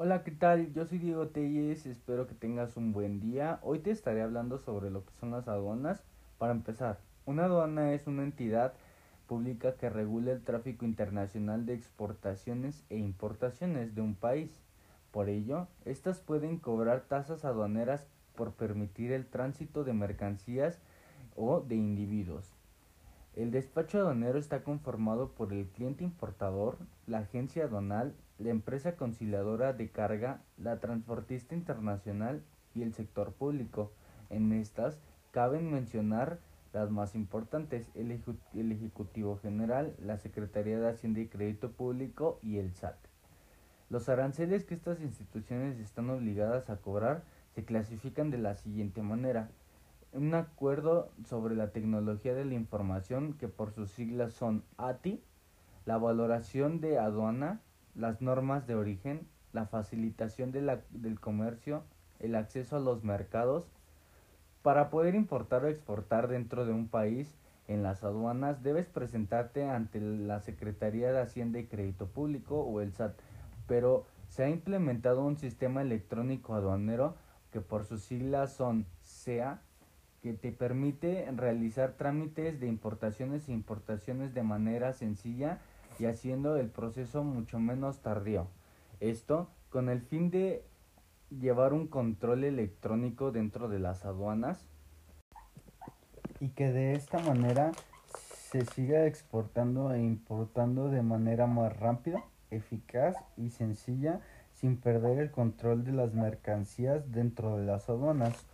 Hola, ¿qué tal? Yo soy Diego Telles, espero que tengas un buen día. Hoy te estaré hablando sobre lo que son las aduanas. Para empezar, una aduana es una entidad pública que regula el tráfico internacional de exportaciones e importaciones de un país. Por ello, estas pueden cobrar tasas aduaneras por permitir el tránsito de mercancías o de individuos. El despacho aduanero está conformado por el cliente importador, la agencia aduanal, la empresa conciliadora de carga, la transportista internacional y el sector público. En estas caben mencionar las más importantes, el, Ejecutivo General, la Secretaría de Hacienda y Crédito Público y el SAT. Los aranceles que estas instituciones están obligadas a cobrar se clasifican de la siguiente manera. Un acuerdo sobre la tecnología de la información, que por sus siglas son ATI, la valoración de aduana, las normas de origen, la facilitación de la, del comercio, el acceso a los mercados. Para poder importar o exportar dentro de un país, en las aduanas debes presentarte ante la Secretaría de Hacienda y Crédito Público o el SAT, pero se ha implementado un sistema electrónico aduanero que por sus siglas son SEA, que te permite realizar trámites de importaciones e importaciones de manera sencilla y haciendo el proceso mucho menos tardío. Esto con el fin de llevar un control electrónico dentro de las aduanas y que de esta manera se siga exportando e importando de manera más rápida, eficaz y sencilla sin perder el control de las mercancías dentro de las aduanas.